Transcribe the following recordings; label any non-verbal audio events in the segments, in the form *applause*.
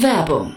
Werbung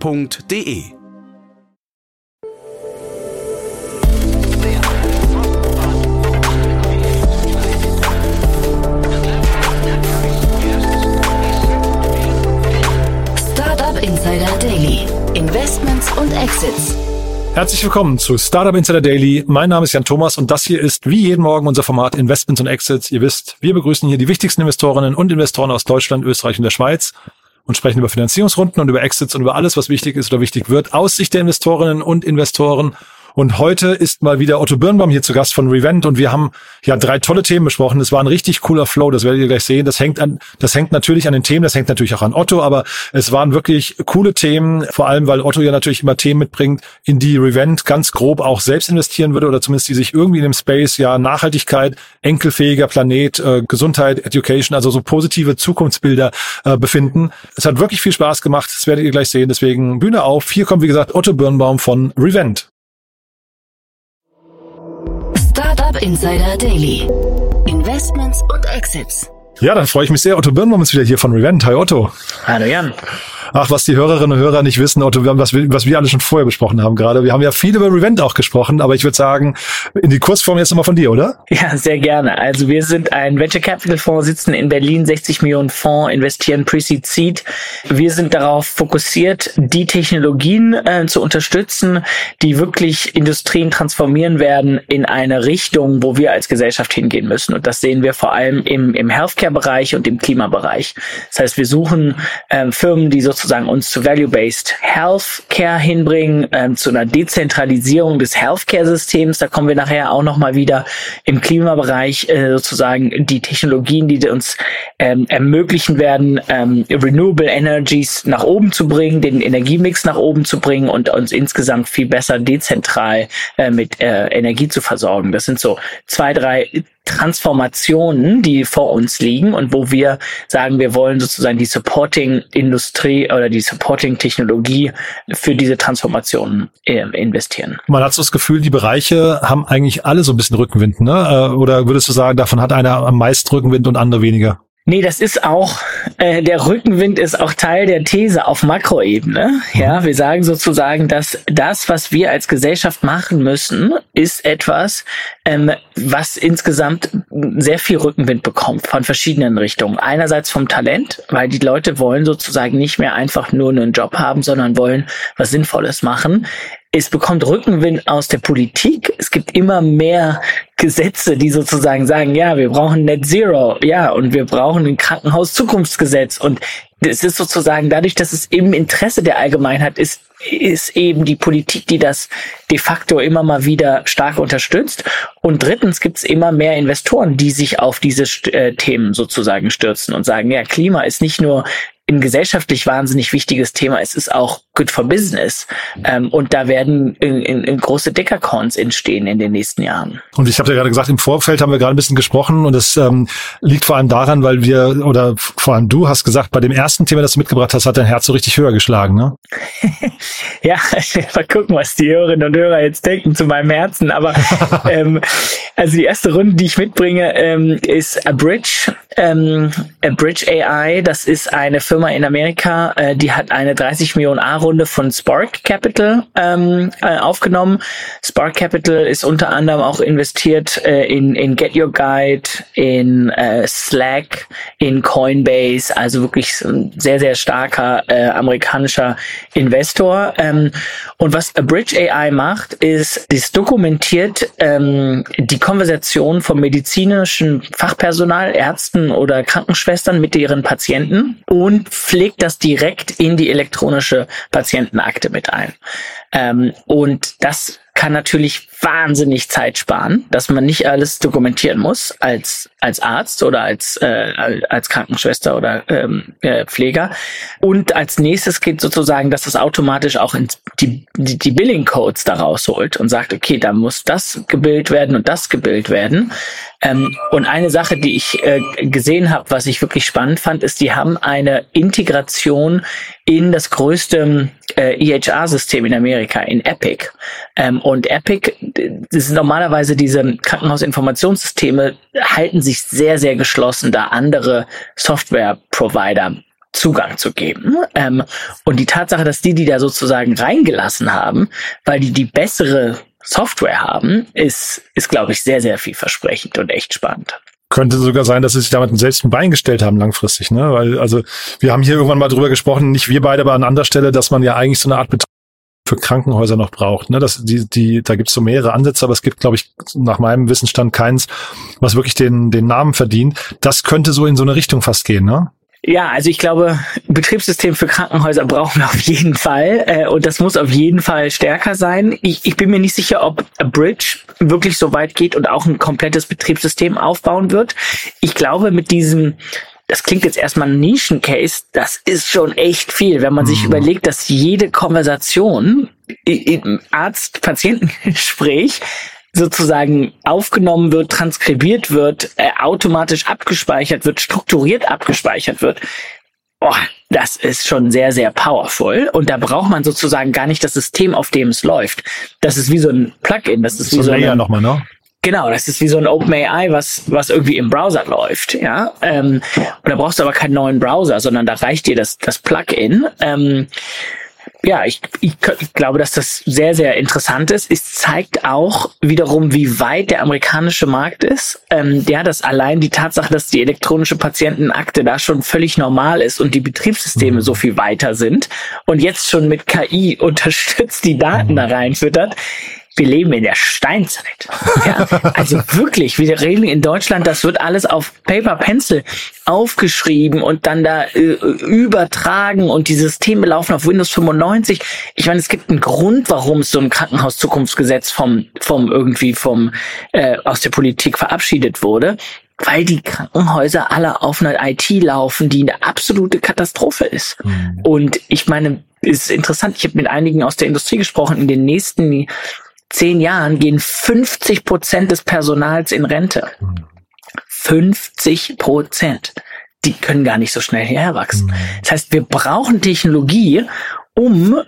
www.ftf.de Startup Insider Daily. Investments und Exits. Herzlich willkommen zu Startup Insider Daily. Mein Name ist Jan Thomas und das hier ist wie jeden Morgen unser Format Investments und Exits. Ihr wisst, wir begrüßen hier die wichtigsten Investorinnen und Investoren aus Deutschland, Österreich und der Schweiz und sprechen über Finanzierungsrunden und über Exits und über alles, was wichtig ist oder wichtig wird aus Sicht der Investorinnen und Investoren. Und heute ist mal wieder Otto Birnbaum hier zu Gast von Revent und wir haben ja drei tolle Themen besprochen. Es war ein richtig cooler Flow, das werdet ihr gleich sehen. Das hängt an, das hängt natürlich an den Themen, das hängt natürlich auch an Otto, aber es waren wirklich coole Themen, vor allem weil Otto ja natürlich immer Themen mitbringt, in die Revent ganz grob auch selbst investieren würde oder zumindest die sich irgendwie in dem Space ja Nachhaltigkeit, enkelfähiger Planet, äh, Gesundheit, Education, also so positive Zukunftsbilder äh, befinden. Es hat wirklich viel Spaß gemacht, das werdet ihr gleich sehen. Deswegen Bühne auf. Hier kommt wie gesagt Otto Birnbaum von Revent. Startup Insider Daily. Investments und Exits. Ja, dann freue ich mich sehr. Otto Birnbaum ist wieder hier von Revent. Hi Otto. Hallo Jan. Ach, was die Hörerinnen und Hörer nicht wissen, Otto, was wir, was wir alle schon vorher besprochen haben gerade. Wir haben ja viel über Revent auch gesprochen, aber ich würde sagen, in die Kursform jetzt nochmal von dir, oder? Ja, sehr gerne. Also wir sind ein Venture Capital Fonds, sitzen in Berlin, 60 Millionen Fonds, investieren Pre-Seed Seed. Wir sind darauf fokussiert, die Technologien äh, zu unterstützen, die wirklich Industrien transformieren werden in eine Richtung, wo wir als Gesellschaft hingehen müssen. Und das sehen wir vor allem im, im Healthcare-Bereich und im Klimabereich. Das heißt, wir suchen äh, Firmen, die sozusagen uns zu Value-Based Healthcare hinbringen, ähm, zu einer Dezentralisierung des Healthcare-Systems. Da kommen wir nachher auch nochmal wieder im Klimabereich äh, sozusagen die Technologien, die uns ähm, ermöglichen werden, ähm, Renewable Energies nach oben zu bringen, den Energiemix nach oben zu bringen und uns insgesamt viel besser dezentral äh, mit äh, Energie zu versorgen. Das sind so zwei, drei Transformationen, die vor uns liegen und wo wir sagen, wir wollen sozusagen die Supporting-Industrie oder die Supporting-Technologie für diese Transformation äh, investieren. Man hat so das Gefühl, die Bereiche haben eigentlich alle so ein bisschen Rückenwind, ne? Äh, oder würdest du sagen, davon hat einer am meisten Rückenwind und andere weniger? Nee, das ist auch, äh, der Rückenwind ist auch Teil der These auf Makroebene. Ja, wir sagen sozusagen, dass das, was wir als Gesellschaft machen müssen, ist etwas, ähm, was insgesamt sehr viel Rückenwind bekommt von verschiedenen Richtungen. Einerseits vom Talent, weil die Leute wollen sozusagen nicht mehr einfach nur einen Job haben, sondern wollen was Sinnvolles machen es bekommt Rückenwind aus der Politik. Es gibt immer mehr Gesetze, die sozusagen sagen, ja, wir brauchen Net Zero, ja, und wir brauchen ein Krankenhaus-Zukunftsgesetz. Und es ist sozusagen dadurch, dass es im Interesse der Allgemeinheit ist, ist eben die Politik, die das de facto immer mal wieder stark unterstützt. Und drittens gibt es immer mehr Investoren, die sich auf diese äh, Themen sozusagen stürzen und sagen, ja, Klima ist nicht nur ein gesellschaftlich wahnsinnig wichtiges Thema. Es ist auch good for business. Ähm, und da werden in, in, in große Deckercorns entstehen in den nächsten Jahren. Und ich habe ja gerade gesagt, im Vorfeld haben wir gerade ein bisschen gesprochen und es ähm, liegt vor allem daran, weil wir, oder vor allem du hast gesagt, bei dem ersten Thema, das du mitgebracht hast, hat dein Herz so richtig höher geschlagen, ne? *laughs* ja, *laughs* mal gucken, was die Hörerinnen und Hörer jetzt denken zu meinem Herzen. Aber *laughs* ähm, also die erste Runde, die ich mitbringe, ähm, ist A Bridge. Ähm, A Bridge AI, das ist eine Firma, in Amerika, äh, die hat eine 30 Millionen A-Runde von Spark Capital ähm, äh, aufgenommen. Spark Capital ist unter anderem auch investiert äh, in, in Get Your Guide, in äh, Slack, in Coinbase, also wirklich ein sehr, sehr starker äh, amerikanischer Investor. Ähm, und was Bridge AI macht, ist, es dokumentiert ähm, die Konversation vom medizinischen Fachpersonal, Ärzten oder Krankenschwestern mit ihren Patienten und pflegt das direkt in die elektronische Patientenakte mit ein. Ähm, und das kann natürlich wahnsinnig Zeit sparen, dass man nicht alles dokumentieren muss als als Arzt oder als, äh, als Krankenschwester oder ähm, äh, Pfleger. Und als nächstes geht sozusagen, dass das automatisch auch in die, die, die Billing-Codes daraus holt und sagt, okay, da muss das gebildet werden und das gebildet werden. Ähm, und eine Sache, die ich äh, gesehen habe, was ich wirklich spannend fand, ist, die haben eine Integration in das größte äh, EHR-System in Amerika, in Epic. Ähm, und Epic, das ist normalerweise diese Krankenhausinformationssysteme, halten sich sehr, sehr geschlossen, da andere Software-Provider Zugang zu geben. Ähm, und die Tatsache, dass die die da sozusagen reingelassen haben, weil die die bessere Software haben, ist, ist glaube ich, sehr, sehr vielversprechend und echt spannend könnte sogar sein, dass sie sich damit selbst ein Bein gestellt haben langfristig, ne? Weil, also, wir haben hier irgendwann mal drüber gesprochen, nicht wir beide, aber an anderer Stelle, dass man ja eigentlich so eine Art Betrieb für Krankenhäuser noch braucht. Ne? Das, die, die, da gibt's so mehrere Ansätze, aber es gibt, glaube ich, nach meinem Wissensstand keins, was wirklich den, den Namen verdient. Das könnte so in so eine Richtung fast gehen, ne? Ja, also ich glaube, Betriebssystem für Krankenhäuser brauchen wir auf jeden Fall äh, und das muss auf jeden Fall stärker sein. Ich, ich bin mir nicht sicher, ob a Bridge wirklich so weit geht und auch ein komplettes Betriebssystem aufbauen wird. Ich glaube, mit diesem das klingt jetzt erstmal ein Nischencase, das ist schon echt viel, wenn man mhm. sich überlegt, dass jede Konversation im Arzt-Patientengespräch sozusagen aufgenommen wird, transkribiert wird, äh, automatisch abgespeichert wird, strukturiert abgespeichert wird. Oh, das ist schon sehr, sehr powerful. Und da braucht man sozusagen gar nicht das System, auf dem es läuft. Das ist wie so ein Plugin. Das ist wie so, so ein nochmal, ne? Genau, das ist wie so ein OpenAI, was, was irgendwie im Browser läuft, ja. Ähm, und da brauchst du aber keinen neuen Browser, sondern da reicht dir das, das Plugin. Ähm, ja, ich, ich, ich glaube, dass das sehr, sehr interessant ist. Es zeigt auch wiederum, wie weit der amerikanische Markt ist. Ähm, ja, dass allein die Tatsache, dass die elektronische Patientenakte da schon völlig normal ist und die Betriebssysteme mhm. so viel weiter sind und jetzt schon mit KI *laughs* unterstützt die Daten mhm. da reinfüttert, wir leben in der Steinzeit. Ja, also *laughs* wirklich, wir reden in Deutschland, das wird alles auf Paper Pencil aufgeschrieben und dann da äh, übertragen und die Systeme laufen auf Windows 95. Ich meine, es gibt einen Grund, warum es so ein Krankenhauszukunftsgesetz vom, vom irgendwie vom äh, aus der Politik verabschiedet wurde weil die Krankenhäuser alle auf einer IT laufen, die eine absolute Katastrophe ist. Mhm. Und ich meine, ist interessant, ich habe mit einigen aus der Industrie gesprochen, in den nächsten zehn Jahren gehen 50 Prozent des Personals in Rente. 50 Prozent. Die können gar nicht so schnell herwachsen. Das heißt, wir brauchen Technologie, um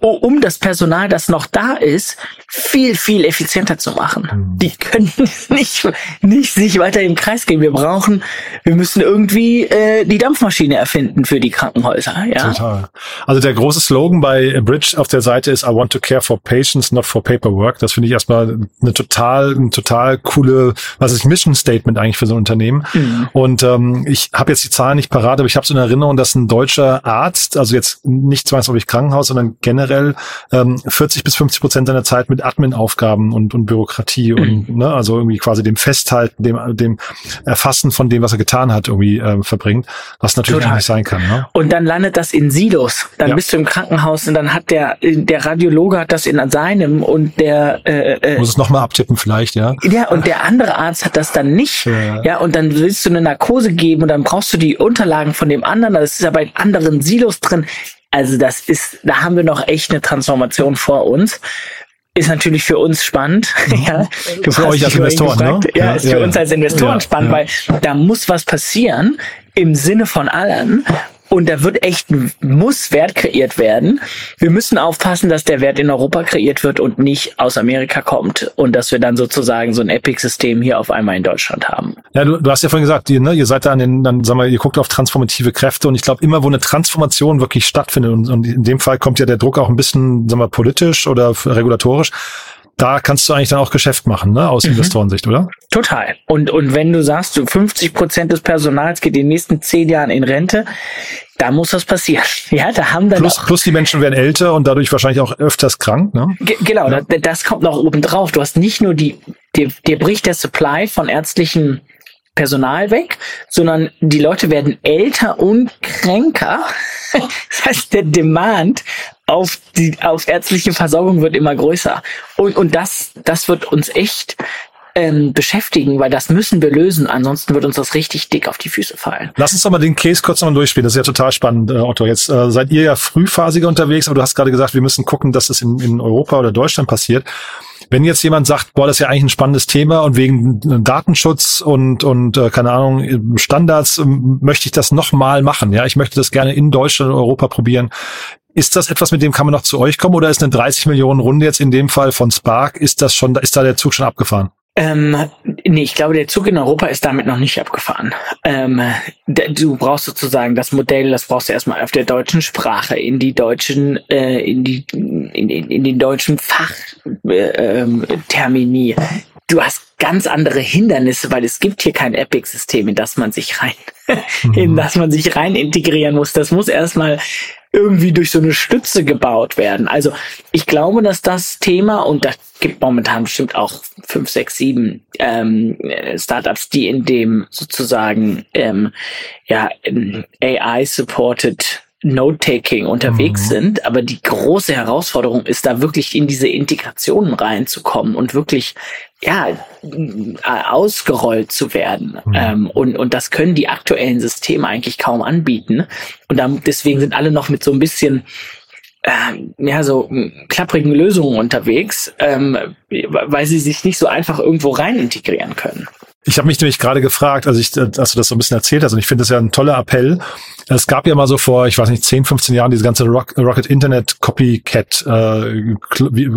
um das Personal, das noch da ist, viel, viel effizienter zu machen. Mhm. Die können *laughs* nicht, nicht sich weiter im Kreis gehen. Wir brauchen, wir müssen irgendwie äh, die Dampfmaschine erfinden für die Krankenhäuser. Ja? Total. Also der große Slogan bei Bridge auf der Seite ist I want to care for patients, not for paperwork. Das finde ich erstmal eine total, eine total coole, was ist Mission Statement eigentlich für so ein Unternehmen. Mhm. Und ähm, ich habe jetzt die Zahlen nicht parat, aber ich habe so eine Erinnerung, dass ein deutscher Arzt, also jetzt nicht zwangsläufig Krankenhaus, sondern generell ähm, 40 bis 50 Prozent seiner Zeit mit Admin-Aufgaben und, und Bürokratie *clears throat* und ne, also irgendwie quasi dem Festhalten, dem, dem Erfassen von dem, was er getan hat, irgendwie äh, verbringt, was natürlich Total. nicht sein kann. Ne? Und dann landet das in Silos. Dann ja. bist du im Krankenhaus und dann hat der der Radiologe hat das in seinem und der äh, äh, muss es nochmal abtippen vielleicht, ja. Ja, und der andere Arzt hat das dann nicht. Ja. ja, und dann willst du eine Narkose geben und dann brauchst du die Unterlagen von dem anderen. Das ist ja bei anderen Silos drin. Also das ist, da haben wir noch echt eine Transformation vor uns. Ist natürlich für uns spannend. *laughs* Mhm. ja, du für euch als Investoren, ne? Ja, ja, ist für ja, uns als Investoren spannend, weil da muss was passieren im Sinne von allen. Und da wird echt, muss Wert kreiert werden. Wir müssen aufpassen, dass der Wert in Europa kreiert wird und nicht aus Amerika kommt. Und dass wir dann sozusagen so ein Epic-System hier auf einmal in Deutschland haben. Ja, du, du hast ja vorhin gesagt, ihr, ne, ihr seid da an den, dann sagen wir, ihr guckt auf transformative Kräfte und ich glaube, immer wo eine Transformation wirklich stattfindet, und, und in dem Fall kommt ja der Druck auch ein bisschen, sagen wir, politisch oder regulatorisch, da kannst du eigentlich dann auch Geschäft machen, ne, aus mhm. Investorensicht, oder? Total. Und, und wenn du sagst, du 50 Prozent des Personals geht in den nächsten zehn Jahren in Rente, da muss was passieren. *laughs* Ja, da haben dann plus, plus die Menschen werden älter und dadurch wahrscheinlich auch öfters krank, ne? genau, ja. das, das kommt noch oben drauf. Du hast nicht nur die, dir, dir bricht der Supply von ärztlichen Personal weg, sondern die Leute werden älter und kränker. *laughs* Das heißt, der Demand auf die auf ärztliche Versorgung wird immer größer. Und, und das, das wird uns echt ähm, beschäftigen, weil das müssen wir lösen. Ansonsten wird uns das richtig dick auf die Füße fallen. Lass uns doch mal den Case kurz nochmal durchspielen. Das ist ja total spannend, äh, Otto. Jetzt äh, seid ihr ja frühphasiger unterwegs, aber du hast gerade gesagt, wir müssen gucken, dass das in, in Europa oder Deutschland passiert. Wenn jetzt jemand sagt, boah, das ist ja eigentlich ein spannendes Thema und wegen äh, Datenschutz und und äh, keine Ahnung Standards äh, möchte ich das nochmal machen. Ja, ich möchte das gerne in Deutschland und Europa probieren. Ist das etwas, mit dem kann man noch zu euch kommen oder ist eine 30 Millionen Runde jetzt in dem Fall von Spark, ist das schon, ist da der Zug schon abgefahren? Ähm, nee, ich glaube, der Zug in Europa ist damit noch nicht abgefahren. Ähm, du brauchst sozusagen das Modell, das brauchst du erstmal auf der deutschen Sprache, in die deutschen, äh, in die, in, in, in den deutschen Fachtermini. Äh, du hast ganz andere Hindernisse, weil es gibt hier kein Epic-System, in das man sich rein, *laughs* in mhm. das man sich rein integrieren muss. Das muss erstmal irgendwie durch so eine Stütze gebaut werden. Also ich glaube, dass das Thema, und da gibt momentan bestimmt auch fünf, sechs, sieben ähm, Startups, die in dem sozusagen ähm, ja, AI-supported Note-Taking unterwegs mhm. sind, aber die große Herausforderung ist da wirklich in diese Integrationen reinzukommen und wirklich ja ausgerollt zu werden. Mhm. Ähm, und, und das können die aktuellen Systeme eigentlich kaum anbieten. Und dann, deswegen sind alle noch mit so ein bisschen äh, ja, so klapprigen Lösungen unterwegs, ähm, weil sie sich nicht so einfach irgendwo rein integrieren können. Ich habe mich nämlich gerade gefragt, also ich, als du das so ein bisschen erzählt hast, und ich finde das ja ein toller Appell. Es gab ja mal so vor, ich weiß nicht, 10, 15 Jahren diese ganze Rock, Rocket Internet Copycat äh,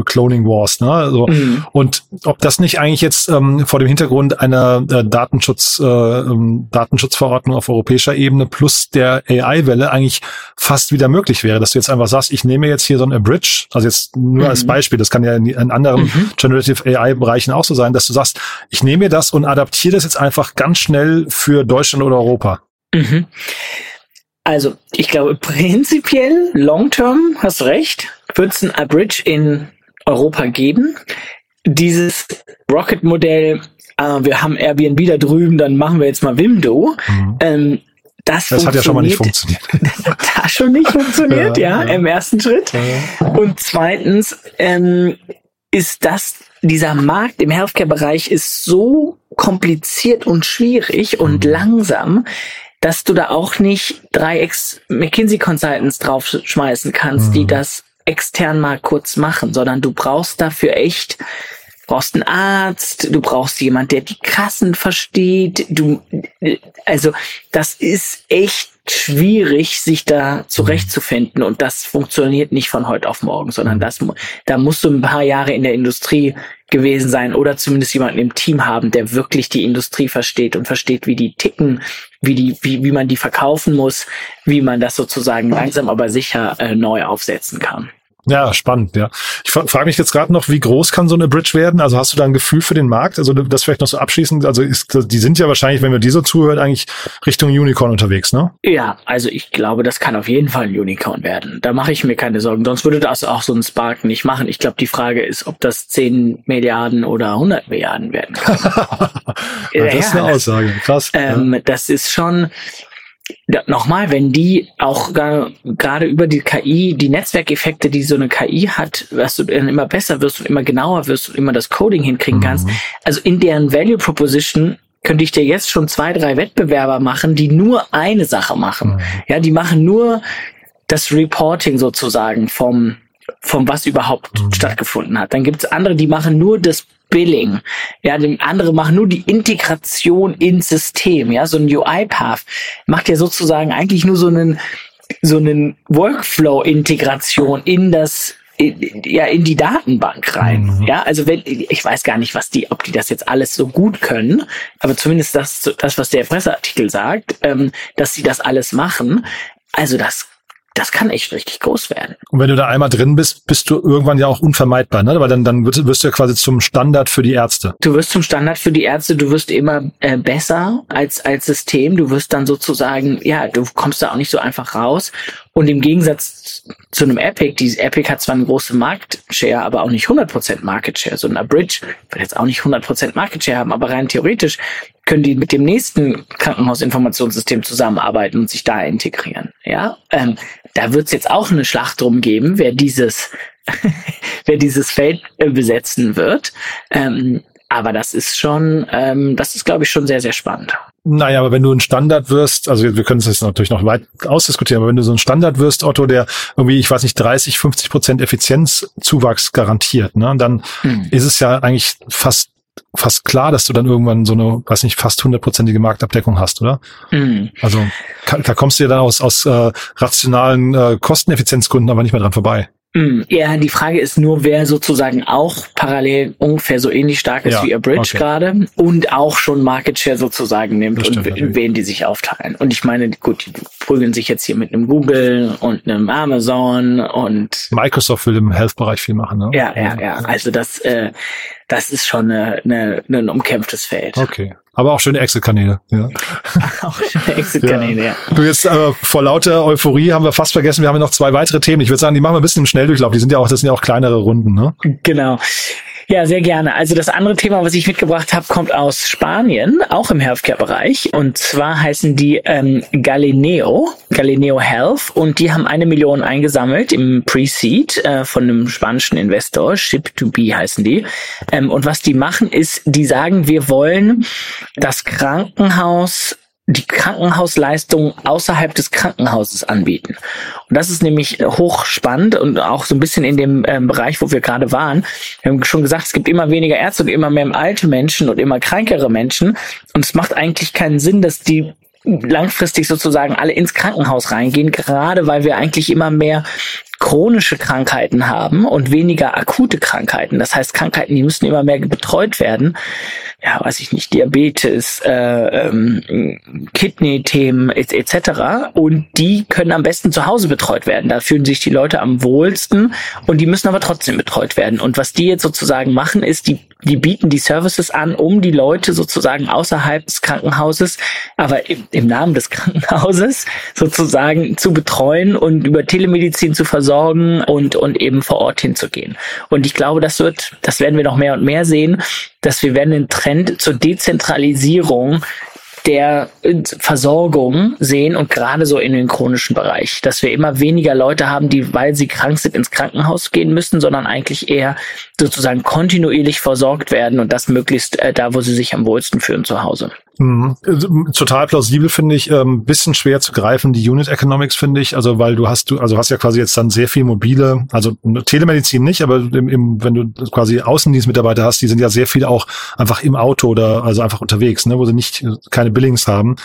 Cloning Wars, ne? So. Mhm. Und ob das nicht eigentlich jetzt ähm, vor dem Hintergrund einer äh, Datenschutz, äh, ähm, Datenschutzverordnung auf europäischer Ebene plus der AI-Welle eigentlich fast wieder möglich wäre, dass du jetzt einfach sagst, ich nehme jetzt hier so ein Abridge, also jetzt nur mhm. als Beispiel, das kann ja in, in anderen mhm. Generative AI-Bereichen auch so sein, dass du sagst, ich nehme mir das und adaptiere adaptiere das jetzt einfach ganz schnell für Deutschland oder Europa? Mhm. Also, ich glaube, prinzipiell, long term, hast recht, wird es ein Abridge in Europa geben. Dieses Rocket-Modell, äh, wir haben Airbnb da drüben, dann machen wir jetzt mal Wimdo. Mhm. Ähm, das, das hat ja schon mal nicht funktioniert. *laughs* Das hat schon nicht funktioniert, ja, ja, ja, im ersten Schritt. Ja. Und zweitens ähm, ist das dieser Markt im Healthcare-Bereich ist so kompliziert und schwierig und mhm. langsam, dass du da auch nicht drei McKinsey Consultants draufschmeißen kannst, mhm. die das extern mal kurz machen, sondern du brauchst dafür echt brauchst einen Arzt, du brauchst jemand, der die Kassen versteht, du, also, das ist echt schwierig, sich da zurechtzufinden und das funktioniert nicht von heute auf morgen, sondern das, da musst du ein paar Jahre in der Industrie gewesen sein oder zumindest jemanden im Team haben, der wirklich die Industrie versteht und versteht, wie die ticken, wie die, wie, wie man die verkaufen muss, wie man das sozusagen langsam aber sicher äh, neu aufsetzen kann. Ja, spannend, ja. Ich frage mich jetzt gerade noch, wie groß kann so eine Bridge werden? Also hast du da ein Gefühl für den Markt? Also das vielleicht noch so abschließend. Also ist, die sind ja wahrscheinlich, wenn wir die so zuhören, eigentlich Richtung Unicorn unterwegs, ne? Ja, also ich glaube, das kann auf jeden Fall ein Unicorn werden. Da mache ich mir keine Sorgen. Sonst würde das auch so ein Spark nicht machen. Ich glaube, die Frage ist, ob das 10 Milliarden oder 100 Milliarden werden kann. ja, *laughs* das ist eine Aussage. Krass. Ähm, ja. Das ist schon, nochmal, wenn die auch gerade über die KI, die Netzwerkeffekte, die so eine KI hat, dass du dann immer besser wirst und immer genauer wirst und immer das Coding hinkriegen kannst. Mhm. Also in deren Value Proposition könnte ich dir jetzt schon zwei, drei Wettbewerber machen, die nur eine Sache machen. Mhm. Ja, die machen nur das Reporting sozusagen vom vom was überhaupt mhm. stattgefunden hat. Dann gibt es andere, die machen nur das Billing. Ja, dem andere machen nur die Integration ins System. Ja, so ein UI-Path macht ja sozusagen eigentlich nur so einen so einen Workflow-Integration in das in, ja in die Datenbank rein. Mhm. Ja, also wenn ich weiß gar nicht, was die, ob die das jetzt alles so gut können, aber zumindest das, das was der Presseartikel sagt, ähm, dass sie das alles machen. Also das das kann echt richtig groß werden. Und wenn du da einmal drin bist, bist du irgendwann ja auch unvermeidbar, ne? Weil dann, dann wirst, wirst du ja quasi zum Standard für die Ärzte. Du wirst zum Standard für die Ärzte, du wirst immer äh, besser als, als System. Du wirst dann sozusagen, ja, du kommst da auch nicht so einfach raus. Und im Gegensatz zu einem Epic, die Epic hat zwar eine große Market Share, aber auch nicht 100% Market Share. So ein Bridge wird jetzt auch nicht 100% Market Share haben, aber rein theoretisch können die mit dem nächsten Krankenhausinformationssystem zusammenarbeiten und sich da integrieren. Ja, ähm, da wird es jetzt auch eine Schlacht drum geben, wer dieses, *laughs* wer dieses Feld äh, besetzen wird. Ähm, aber das ist schon, ähm, das ist, glaube ich, schon sehr, sehr spannend. Naja, aber wenn du ein Standard wirst, also wir können es jetzt natürlich noch weit ausdiskutieren, aber wenn du so ein Standard wirst, Otto, der irgendwie, ich weiß nicht, 30, 50 Prozent Effizienzzuwachs garantiert, ne, dann hm. ist es ja eigentlich fast fast klar, dass du dann irgendwann so eine, weiß nicht, fast hundertprozentige Marktabdeckung hast, oder? Mhm. Also da kommst du ja dann aus, aus äh, rationalen äh, Kosteneffizienzgründen aber nicht mehr dran vorbei. Hm, ja, die Frage ist nur, wer sozusagen auch parallel ungefähr so ähnlich stark ist ja, wie A Bridge okay. gerade und auch schon Market Share sozusagen nimmt stimmt, und wen die sich aufteilen. Und ich meine, gut, die prügeln sich jetzt hier mit einem Google und einem Amazon und Microsoft will im Health-Bereich viel machen, ne? Ja, ja, ja. Also das, äh, das ist schon eine, eine, ein umkämpftes Feld. Okay. Aber auch schöne Exit-Kanäle. Ja. *laughs* auch schöne Exit-Kanäle, ja. ja. Du jetzt äh, vor lauter Euphorie haben wir fast vergessen, wir haben ja noch zwei weitere Themen. Ich würde sagen, die machen wir ein bisschen im Schnelldurchlauf. Die sind ja auch, das sind ja auch kleinere Runden, ne? Genau. Ja, sehr gerne. Also das andere Thema, was ich mitgebracht habe, kommt aus Spanien, auch im Healthcare-Bereich. Und zwar heißen die ähm, Galileo, Galileo Health. Und die haben eine Million eingesammelt im Pre-Seed äh, von einem spanischen Investor, Ship2B heißen die. Ähm, und was die machen, ist, die sagen, wir wollen das Krankenhaus die Krankenhausleistung außerhalb des Krankenhauses anbieten. Und das ist nämlich hochspannend und auch so ein bisschen in dem ähm, Bereich, wo wir gerade waren. Wir haben schon gesagt, es gibt immer weniger Ärzte und immer mehr alte Menschen und immer krankere Menschen. Und es macht eigentlich keinen Sinn, dass die langfristig sozusagen alle ins Krankenhaus reingehen, gerade weil wir eigentlich immer mehr chronische Krankheiten haben und weniger akute Krankheiten. Das heißt, Krankheiten, die müssen immer mehr betreut werden ja, weiß ich nicht, Diabetes, äh, ähm, Kidney-Themen etc. Und die können am besten zu Hause betreut werden. Da fühlen sich die Leute am wohlsten und die müssen aber trotzdem betreut werden. Und was die jetzt sozusagen machen, ist, die, die bieten die Services an, um die Leute sozusagen außerhalb des Krankenhauses, aber im, im Namen des *laughs* Krankenhauses sozusagen zu betreuen und über Telemedizin zu versorgen und, und eben vor Ort hinzugehen. Und ich glaube, das wird, das werden wir noch mehr und mehr sehen, dass wir werden den Trend zur Dezentralisierung der Versorgung sehen und gerade so in den chronischen Bereich, dass wir immer weniger Leute haben, die, weil sie krank sind, ins Krankenhaus gehen müssen, sondern eigentlich eher sozusagen kontinuierlich versorgt werden und das möglichst äh, da, wo sie sich am wohlsten fühlen zu Hause. Mhm. Total plausibel finde ich, ähm, bisschen schwer zu greifen, die Unit Economics finde ich, also weil du hast du also hast ja quasi jetzt dann sehr viel mobile, also Telemedizin nicht, aber im, im, wenn du quasi Außendienstmitarbeiter hast, die sind ja sehr viel auch einfach im Auto oder also einfach unterwegs, ne, wo sie nicht keine Billings haben,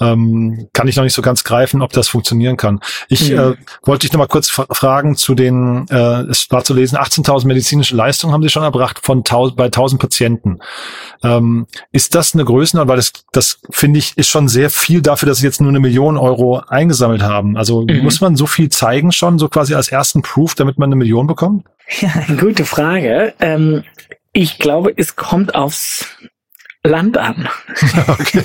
ähm, kann ich noch nicht so ganz greifen, ob das funktionieren kann. Ich mhm. äh, wollte dich noch mal kurz fragen zu den, äh, es war zu lesen, 18.000 medizinische Leistungen haben sie schon erbracht von 1000, bei 1000 Patienten. Ähm, ist das eine Größenordnung, weil das das finde ich, ist schon sehr viel dafür, dass sie jetzt nur eine Million Euro eingesammelt haben. Also mhm. muss man so viel zeigen schon, so quasi als ersten Proof, damit man eine Million bekommt? Ja, *laughs* gute Frage. Ähm, ich glaube, es kommt aufs Land an. Okay.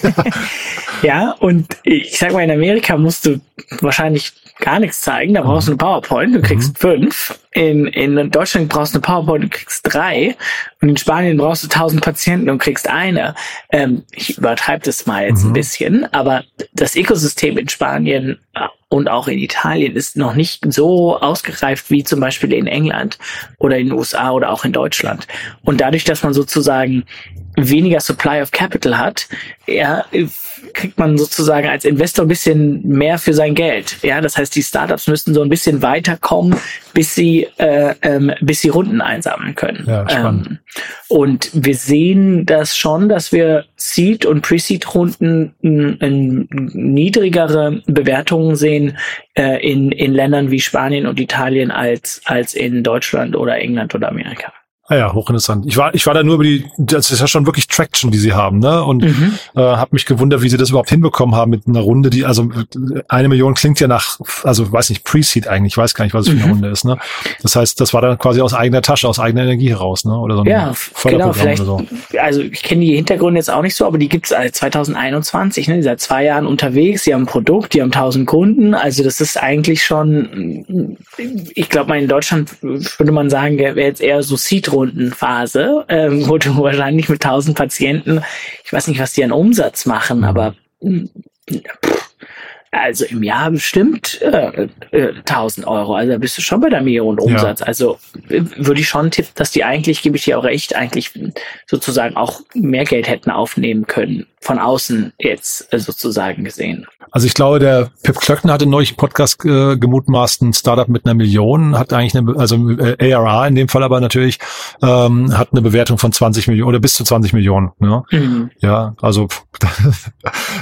*laughs* ja, und ich sag mal, in Amerika musst du wahrscheinlich gar nichts zeigen, da brauchst du eine PowerPoint, du kriegst mhm. fünf. In, in Deutschland brauchst du eine PowerPoint, du kriegst drei. Und in Spanien brauchst du tausend Patienten und kriegst eine. Ähm, ich übertreibe das mal jetzt mhm. ein bisschen, aber das Ökosystem in Spanien äh, und auch in Italien ist noch nicht so ausgereift wie zum Beispiel in England oder in den USA oder auch in Deutschland. Und dadurch, dass man sozusagen weniger Supply of Capital hat, ja, kriegt man sozusagen als Investor ein bisschen mehr für sein Geld. Ja, das heißt, die Startups müssten so ein bisschen weiterkommen, bis sie äh, ähm, bis sie Runden einsammeln können. Ja, spannend. Ähm, und wir sehen das schon, dass wir Seed und Pre-Seed Runden niedrigere Bewertungen sehen äh, in in Ländern wie Spanien und Italien als als in Deutschland oder England oder Amerika. Ah ja, hochinteressant. Ich war, ich war da nur über die, das ist ja schon wirklich Traction, die sie haben, ne? Und mhm. äh, habe mich gewundert, wie sie das überhaupt hinbekommen haben mit einer Runde, die, also eine Million klingt ja nach, also weiß nicht, Pre-Seed eigentlich, ich weiß gar nicht, was es für eine mhm. Runde ist, ne? Das heißt, das war dann quasi aus eigener Tasche, aus eigener Energie heraus, ne? Oder so ein ja, genau, vielleicht, so. Also ich kenne die Hintergründe jetzt auch nicht so, aber die gibt's seit 2021, ne? Die seit zwei Jahren unterwegs, die haben ein Produkt, die haben tausend Kunden, also das ist eigentlich schon, ich glaube mal in Deutschland würde man sagen, wäre jetzt eher so Seed Rundenphase, ähm, wo du *laughs* wahrscheinlich mit 1000 Patienten, ich weiß nicht, was die an Umsatz machen, aber pff, also im Jahr bestimmt äh, äh, 1000 Euro. Also da bist du schon bei der Million Umsatz. Ja. Also äh, würde ich schon tippen, dass die eigentlich, gebe ich dir auch recht, eigentlich sozusagen auch mehr Geld hätten aufnehmen können. Von außen jetzt äh, sozusagen gesehen. Also ich glaube, der Pip Klöckner hatte neulich einen Podcast äh, gemutmaßt, ein Startup mit einer Million, hat eigentlich eine, also äh, ARA in dem Fall aber natürlich, ähm, hat eine Bewertung von 20 Millionen oder bis zu 20 Millionen. Ne? Mhm. Ja, also *laughs* da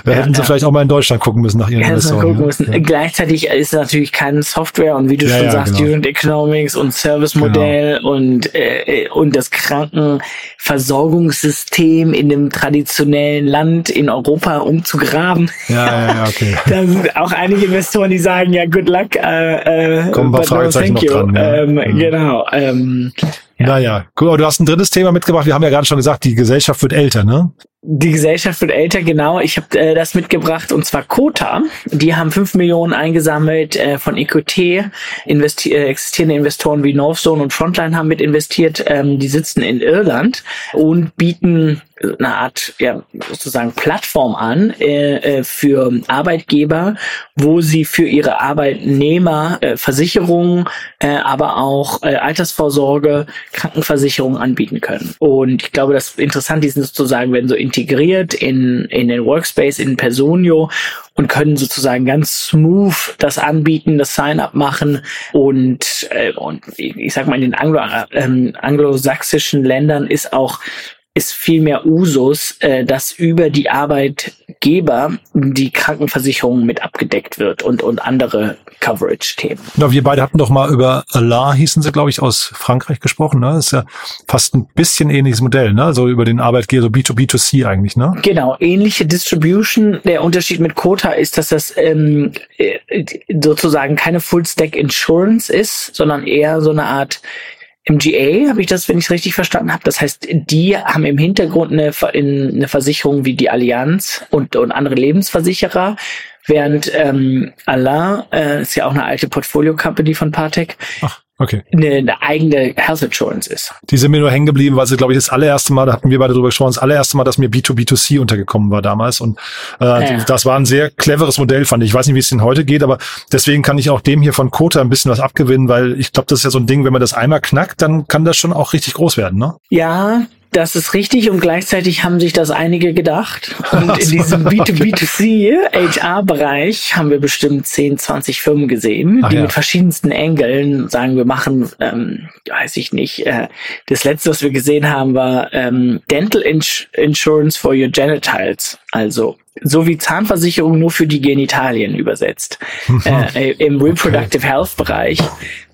ja, hätten sie ja. vielleicht auch mal in Deutschland gucken müssen nach ihren ja, Investoren. Ja. Müssen. Gleichzeitig ist natürlich kein Software und wie du schon sagst, genau. Unit Economics und Service-Modell genau. und, äh, und das Krankenversorgungssystem in dem traditionellen Land in Europa umzugraben. Ja, ja, ja, okay. *laughs* da sind auch einige Investoren, die sagen, ja, good luck. Äh, äh, Kommen wir Fragezeichen no, noch dran. Ja. Ähm, mhm. Genau. Ähm, ja. Naja, gut, du hast ein drittes Thema mitgebracht. Wir haben ja gerade schon gesagt, die Gesellschaft wird älter, ne? Die Gesellschaft wird älter, genau. Ich habe äh, das mitgebracht und zwar Kota. Die haben fünf Millionen eingesammelt äh, von EQT. Investi äh, existierende Investoren wie Northzone und Frontline haben mit investiert. Ähm, die sitzen in Irland und bieten eine Art ja, sozusagen Plattform an äh, äh, für Arbeitgeber, wo sie für ihre Arbeitnehmer äh, Versicherungen, äh, aber auch äh, Altersvorsorge, Krankenversicherung anbieten können. Und ich glaube, das ist interessant, die sind sozusagen, werden so integriert in, in den Workspace, in Personio und können sozusagen ganz smooth das anbieten, das Sign-up machen und, äh, und ich sag mal, in den Anglo, äh, anglosächsischen Ländern ist auch ist vielmehr Usus, äh, dass über die Arbeitgeber die Krankenversicherung mit abgedeckt wird und, und andere Coverage-Themen. Ja, wir beide hatten doch mal über Allah, hießen sie, glaube ich, aus Frankreich gesprochen. Ne? Das ist ja fast ein bisschen ähnliches Modell, ne? So über den Arbeitgeber, so B2B2C eigentlich, ne? Genau, ähnliche Distribution. Der Unterschied mit Kota ist, dass das ähm, äh, sozusagen keine Full-Stack Insurance ist, sondern eher so eine Art MGA, habe ich das, wenn ich es richtig verstanden habe. Das heißt, die haben im Hintergrund eine, eine Versicherung wie die Allianz und, und andere Lebensversicherer, während ähm, Alain äh, ist ja auch eine alte Portfolio-Company von Partec. Ach Okay. Eine, eine eigene Health Insurance ist. Die sind mir nur hängen geblieben, weil sie, glaube ich, das allererste Mal, da hatten wir beide drüber gesprochen, das allererste Mal, dass mir B2B2C untergekommen war damals. Und äh, ja. das war ein sehr cleveres Modell, fand ich. Ich weiß nicht, wie es denn heute geht, aber deswegen kann ich auch dem hier von Kota ein bisschen was abgewinnen, weil ich glaube, das ist ja so ein Ding, wenn man das einmal knackt, dann kann das schon auch richtig groß werden, ne? Ja, das ist richtig und gleichzeitig haben sich das einige gedacht. Und *laughs* in diesem B2B2C HR-Bereich haben wir bestimmt 10, 20 Firmen gesehen, Ach, die ja. mit verschiedensten Engeln sagen, wir machen, ähm, weiß ich nicht. Äh, das letzte, was wir gesehen haben, war ähm, Dental Ins Insurance for your genitals. Also so wie Zahnversicherung nur für die Genitalien übersetzt. *laughs* äh, Im Reproductive okay. Health Bereich.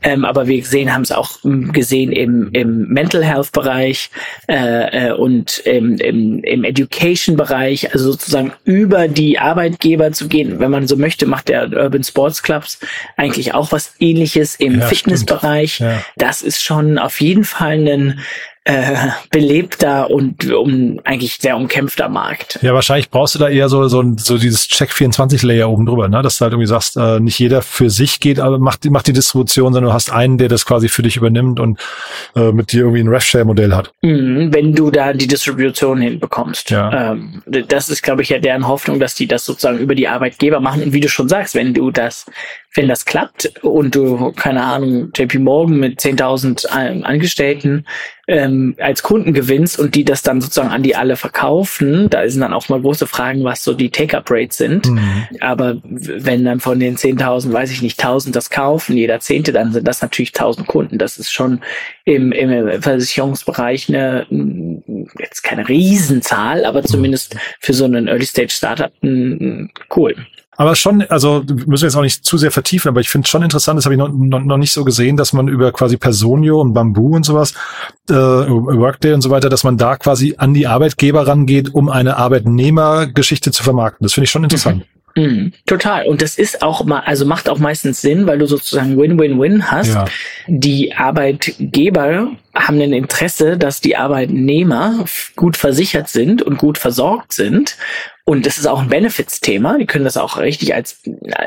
Ähm, aber wir gesehen haben es auch hm, gesehen im, im Mental Health Bereich äh, äh, und im, im, im Education Bereich, also sozusagen über die Arbeitgeber zu gehen. Wenn man so möchte, macht der Urban Sports Clubs eigentlich auch was ähnliches im ja, Fitnessbereich. Ja. Das ist schon auf jeden Fall ein äh, belebter und um, eigentlich sehr umkämpfter Markt. Ja, wahrscheinlich brauchst du da eher so, so, so dieses Check24-Layer oben drüber, ne? dass du halt irgendwie sagst, äh, nicht jeder für sich geht, aber macht, macht die Distribution, sondern du hast einen, der das quasi für dich übernimmt und äh, mit dir irgendwie ein RefShare-Modell hat. Mhm, wenn du da die Distribution hinbekommst. Ja. Ähm, das ist, glaube ich, ja deren Hoffnung, dass die das sozusagen über die Arbeitgeber machen. Und wie du schon sagst, wenn du das wenn das klappt und du, keine Ahnung, JP Morgan mit 10.000 ähm, Angestellten ähm, als Kunden gewinnst und die das dann sozusagen an die alle verkaufen, da sind dann auch mal große Fragen, was so die Take-up-Rates sind. Mhm. Aber wenn dann von den 10.000, weiß ich nicht, 1.000 das kaufen, jeder Zehnte, dann sind das natürlich 1.000 Kunden. Das ist schon im, im Versicherungsbereich eine, jetzt keine Riesenzahl, aber zumindest für so einen Early-Stage-Startup cool. Aber schon, also müssen wir jetzt auch nicht zu sehr vertiefen, aber ich finde schon interessant, das habe ich noch, noch, noch nicht so gesehen, dass man über quasi Personio und Bamboo und sowas, äh, Workday und so weiter, dass man da quasi an die Arbeitgeber rangeht, um eine Arbeitnehmergeschichte zu vermarkten. Das finde ich schon interessant. Mhm. Mhm, total. Und das ist auch mal, also macht auch meistens Sinn, weil du sozusagen Win-Win-Win hast. Ja. Die Arbeitgeber haben ein Interesse, dass die Arbeitnehmer gut versichert sind und gut versorgt sind Und das ist auch ein Benefits-Thema. Die können das auch richtig als,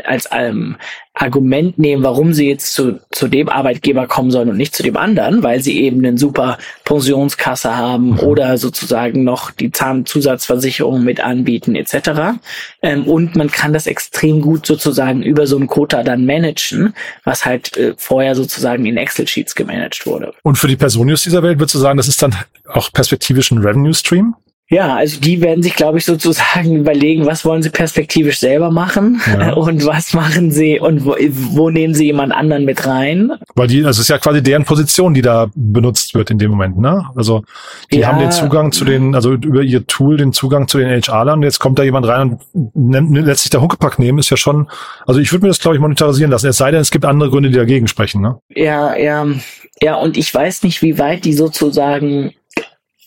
als ähm, Argument nehmen, warum sie jetzt zu, zu dem Arbeitgeber kommen sollen und nicht zu dem anderen, weil sie eben eine super Pensionskasse haben mhm. oder sozusagen noch die Zahnzusatzversicherung mit anbieten etc. Ähm, und man kann das extrem gut sozusagen über so einen Quota dann managen, was halt äh, vorher sozusagen in Excel-Sheets gemanagt wurde. Und für die Personius dieser Welt würdest du sagen, das ist dann auch perspektivisch ein Revenue-Stream? Ja, also die werden sich, glaube ich, sozusagen *laughs* überlegen, was wollen sie perspektivisch selber machen ja. *laughs* und was machen sie und wo, wo, nehmen sie jemand anderen mit rein. Weil die, also es ist ja quasi deren Position, die da benutzt wird in dem Moment, ne? Also die ja. haben den Zugang zu den, also über ihr Tool den Zugang zu den HR-Lern. Jetzt kommt da jemand rein und lässt sich da Huckepack nehmen, ist ja schon, also ich würde mir das, glaube ich, monetarisieren lassen. Es sei denn, es gibt andere Gründe, die dagegen sprechen, ne? Ja, ja, ja, und ich weiß nicht, wie weit die sozusagen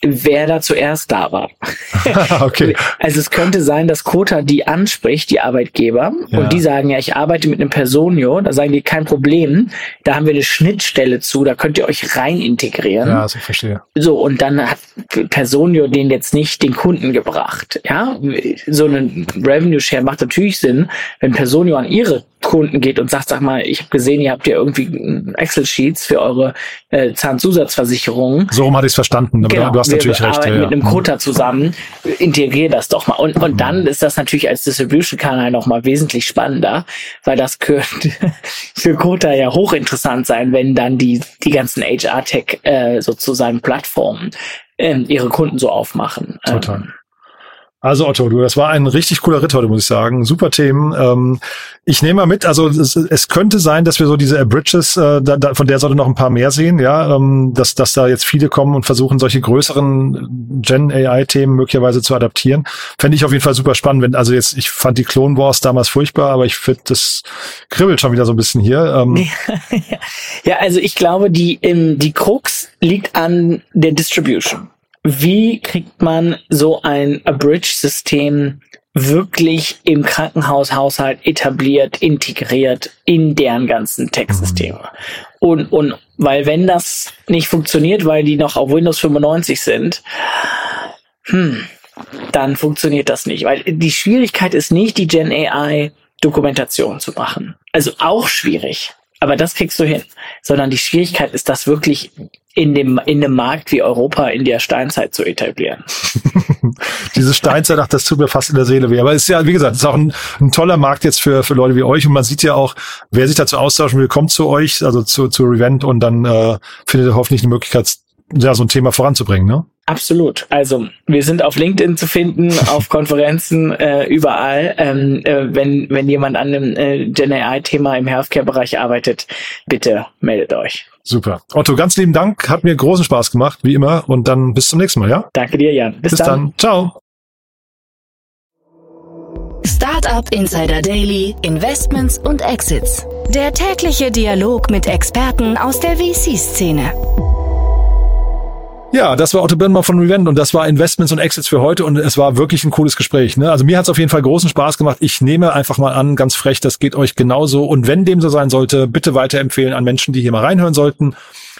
wer da zuerst da war. *laughs* okay. Also es könnte sein, dass Kota die anspricht, die Arbeitgeber, ja. und die sagen, ja, ich arbeite mit einem Personio, da sagen die, kein Problem, da haben wir eine Schnittstelle zu, da könnt ihr euch rein integrieren. Ja, so verstehe. So, und dann hat Personio den jetzt nicht den Kunden gebracht. Ja, so ein Revenue Share macht natürlich Sinn, wenn Personio an ihre Kunden geht und sagt, sag mal, ich habe gesehen, ihr habt ja irgendwie Excel-Sheets für eure äh, Zahnzusatzversicherungen. So rum hatte ich es verstanden, aber genau, du hast natürlich recht. Ja, mit einem Quota mhm. zusammen, integrier das doch mal. Und, und mhm. dann ist das natürlich als Distribution-Kanal nochmal wesentlich spannender, weil das könnte *laughs* für Quota ja hochinteressant sein, wenn dann die, die ganzen HR-Tech äh, sozusagen Plattformen äh, ihre Kunden so aufmachen. Total. Ähm, also Otto, du, das war ein richtig cooler Ritt heute, muss ich sagen. Super Themen. Ähm, ich nehme mal mit, also es, es, könnte sein, dass wir so diese Bridges, äh, da, da, von der sollte noch ein paar mehr sehen, ja, ähm, dass, dass da jetzt viele kommen und versuchen, solche größeren Gen-AI-Themen möglicherweise zu adaptieren. Fände ich auf jeden Fall super spannend, wenn, also jetzt, ich fand die Clone Wars damals furchtbar, aber ich finde, das kribbelt schon wieder so ein bisschen hier. Ähm. *laughs* ja, also ich glaube, die, ähm, die Krux liegt an der Distribution wie kriegt man so ein Abridge-System wirklich im Krankenhaushaushalt etabliert, integriert in deren ganzen Tech-Systeme? Und, und weil wenn das nicht funktioniert, weil die noch auf Windows 95 sind, hm, dann funktioniert das nicht. Weil die Schwierigkeit ist nicht, die Gen AI Dokumentation zu machen. Also auch schwierig. Aber das kriegst du hin. Sondern die Schwierigkeit ist, das wirklich in dem, in dem Markt wie Europa in der Steinzeit zu etablieren. *laughs* Diese Steinzeit, ach, das tut mir fast in der Seele weh. Aber es ist ja, wie gesagt, es ist auch ein, ein, toller Markt jetzt für, für Leute wie euch. Und man sieht ja auch, wer sich dazu austauschen will, kommt zu euch, also zu, zu Revent und dann äh, findet ihr hoffentlich eine Möglichkeit, ja, so ein Thema voranzubringen, ne? Absolut. Also wir sind auf LinkedIn zu finden, *laughs* auf Konferenzen, äh, überall. Ähm, äh, wenn, wenn jemand an einem äh, Gen AI-Thema im Healthcare-Bereich arbeitet, bitte meldet euch. Super. Otto, ganz lieben Dank. Hat mir großen Spaß gemacht, wie immer. Und dann bis zum nächsten Mal, ja? Danke dir, Jan. Bis, bis dann. dann. Ciao. Startup Insider Daily, Investments und Exits. Der tägliche Dialog mit Experten aus der VC-Szene. Ja, das war Otto Birnbaum von Revent und das war Investments und Exits für heute und es war wirklich ein cooles Gespräch. Ne? Also mir hat es auf jeden Fall großen Spaß gemacht. Ich nehme einfach mal an, ganz frech, das geht euch genauso. Und wenn dem so sein sollte, bitte weiterempfehlen an Menschen, die hier mal reinhören sollten.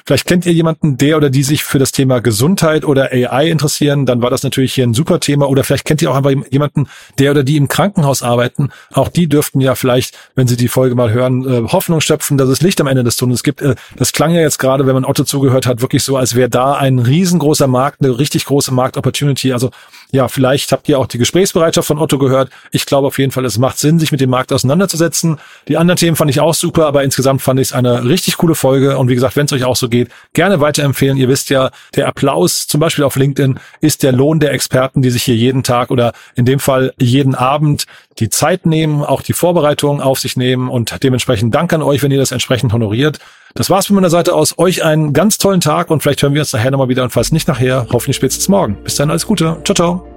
Vielleicht kennt ihr jemanden, der oder die sich für das Thema Gesundheit oder AI interessieren, dann war das natürlich hier ein super Thema. Oder vielleicht kennt ihr auch einfach jemanden, der oder die im Krankenhaus arbeiten. Auch die dürften ja vielleicht, wenn sie die Folge mal hören, äh, Hoffnung schöpfen, dass es Licht am Ende des Tunnels gibt. Äh, das klang ja jetzt gerade, wenn man Otto zugehört hat, wirklich so, als wäre da ein riesengroßer Markt, eine richtig große Marktopportunity. Also ja, vielleicht habt ihr auch die Gesprächsbereitschaft von Otto gehört. Ich glaube auf jeden Fall, es macht Sinn, sich mit dem Markt auseinanderzusetzen. Die anderen Themen fand ich auch super, aber insgesamt fand ich es eine richtig coole Folge. Und wie gesagt, wenn es euch auch so geht, geht, gerne weiterempfehlen. Ihr wisst ja, der Applaus zum Beispiel auf LinkedIn ist der Lohn der Experten, die sich hier jeden Tag oder in dem Fall jeden Abend die Zeit nehmen, auch die Vorbereitung auf sich nehmen und dementsprechend Dank an euch, wenn ihr das entsprechend honoriert. Das war's von meiner Seite aus. Euch einen ganz tollen Tag und vielleicht hören wir uns nachher nochmal wieder und falls nicht nachher, hoffentlich spätestens morgen. Bis dann, alles Gute. Ciao, ciao.